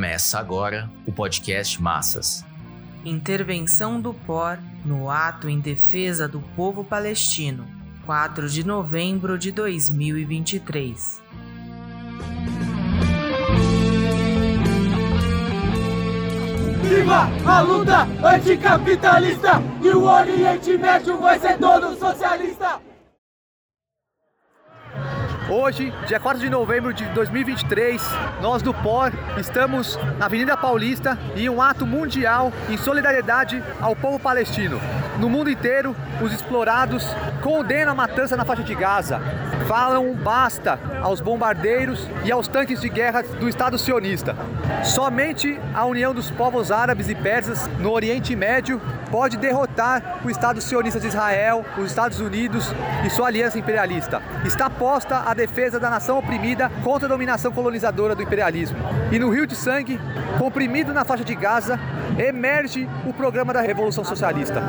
Começa agora o podcast Massas. Intervenção do POR no ato em defesa do povo palestino, 4 de novembro de 2023. Viva a luta anticapitalista e o Oriente Médio vai ser todo socialista! Hoje, dia 4 de novembro de 2023, nós do POR estamos na Avenida Paulista em um ato mundial em solidariedade ao povo palestino. No mundo inteiro, os explorados condenam a matança na faixa de Gaza, falam basta aos bombardeiros e aos tanques de guerra do Estado sionista. Somente a união dos povos árabes e persas no Oriente Médio pode derrotar o Estado sionista de Israel, os Estados Unidos e sua aliança imperialista. Está posta a defesa da nação oprimida contra a dominação colonizadora do imperialismo. E no Rio de Sangue, comprimido na faixa de Gaza, emerge o programa da Revolução Socialista.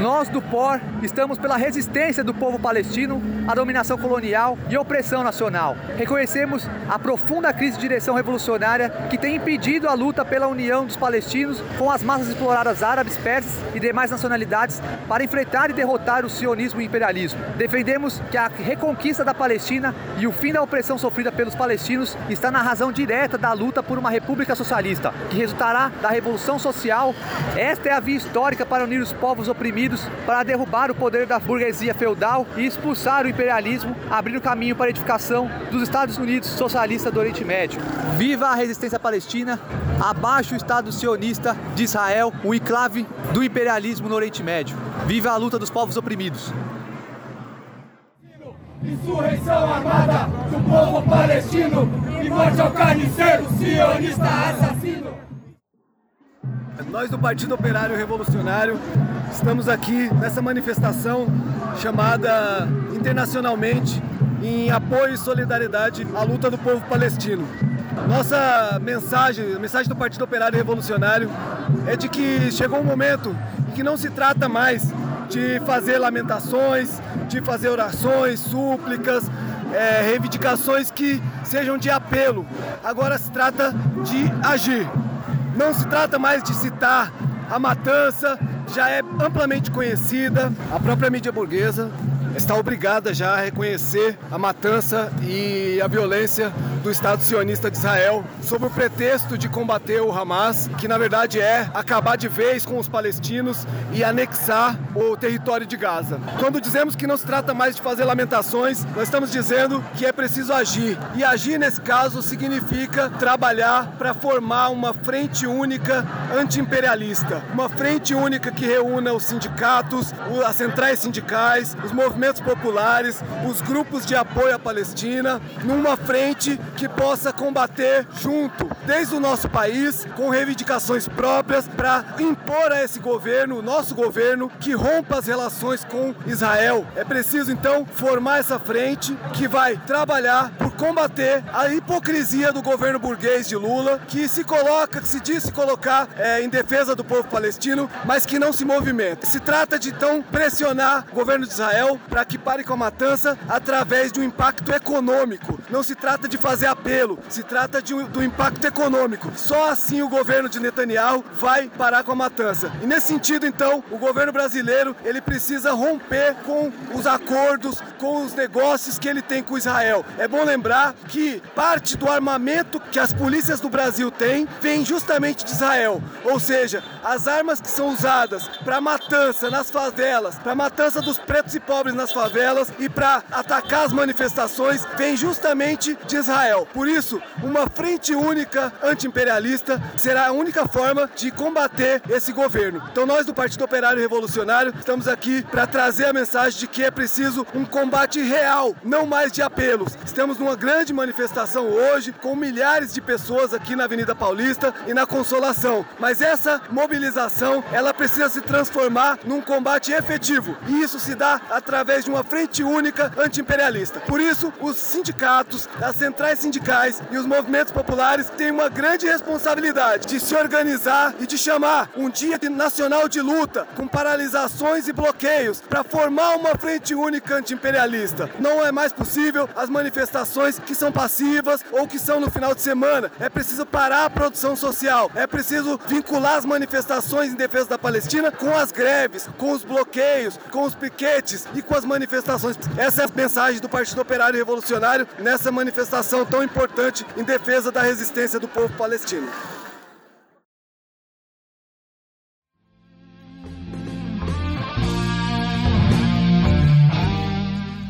Nós do POR estamos pela resistência do povo palestino à dominação colonial e opressão nacional. Reconhecemos a profunda crise de direção revolucionária que tem impedido a luta pela união dos palestinos com as massas exploradas árabes, persas e demais nacionalidades para enfrentar e derrotar o sionismo e o imperialismo. Defendemos que a reconquista da Palestina e o fim da opressão sofrida pelos palestinos está na razão direta da luta por uma república socialista, que resultará da revolução social. Esta é a via histórica para unir os povos oprimidos, para derrubar o poder da burguesia feudal e expulsar o imperialismo, abrir o caminho para a edificação dos Estados Unidos socialistas do Oriente Médio. Viva a resistência palestina, abaixo o Estado sionista de Israel, o enclave do imperialismo no Oriente Médio. Viva a luta dos povos oprimidos. Insurreição armada do povo palestino e morte ao carniceiro sionista assassino. Nós do Partido Operário Revolucionário estamos aqui nessa manifestação chamada internacionalmente em apoio e solidariedade à luta do povo palestino. Nossa mensagem, a mensagem do Partido Operário Revolucionário é de que chegou um momento em que não se trata mais de fazer lamentações, de fazer orações, súplicas, é, reivindicações que sejam de apelo. Agora se trata de agir. Não se trata mais de citar a matança, já é amplamente conhecida, a própria mídia burguesa está obrigada já a reconhecer a matança e a violência do Estado sionista de Israel, sob o pretexto de combater o Hamas, que na verdade é acabar de vez com os palestinos e anexar o território de Gaza. Quando dizemos que não se trata mais de fazer lamentações, nós estamos dizendo que é preciso agir. E agir nesse caso significa trabalhar para formar uma frente única antiimperialista, uma frente única que reúna os sindicatos, as centrais sindicais, os movimentos populares, os grupos de apoio à Palestina, numa frente que possa combater junto, desde o nosso país, com reivindicações próprias, para impor a esse governo, o nosso governo, que rompa as relações com Israel. É preciso então formar essa frente que vai trabalhar combater a hipocrisia do governo burguês de Lula, que se coloca, que se diz se colocar é, em defesa do povo palestino, mas que não se movimenta. Se trata de então pressionar o governo de Israel para que pare com a matança através de um impacto econômico. Não se trata de fazer apelo, se trata de um, do impacto econômico. Só assim o governo de Netanyahu vai parar com a matança. E nesse sentido, então, o governo brasileiro ele precisa romper com os acordos, com os negócios que ele tem com Israel. É bom lembrar que parte do armamento que as polícias do Brasil têm vem justamente de Israel. Ou seja, as armas que são usadas para matança nas favelas, para matança dos pretos e pobres nas favelas e para atacar as manifestações vem justamente de Israel. Por isso, uma frente única antiimperialista será a única forma de combater esse governo. Então nós do Partido Operário Revolucionário estamos aqui para trazer a mensagem de que é preciso um combate real, não mais de apelos. Estamos numa grande manifestação hoje com milhares de pessoas aqui na Avenida Paulista e na Consolação. Mas essa mobilização, ela precisa se transformar num combate efetivo. E isso se dá através de uma frente única antiimperialista. Por isso, os sindicatos, as centrais sindicais e os movimentos populares têm uma grande responsabilidade de se organizar e de chamar um dia nacional de luta com paralisações e bloqueios para formar uma frente única antiimperialista. Não é mais possível as manifestações manifestações que são passivas ou que são no final de semana. É preciso parar a produção social. É preciso vincular as manifestações em defesa da Palestina com as greves, com os bloqueios, com os piquetes e com as manifestações. Essa é a mensagem do Partido Operário Revolucionário nessa manifestação tão importante em defesa da resistência do povo palestino.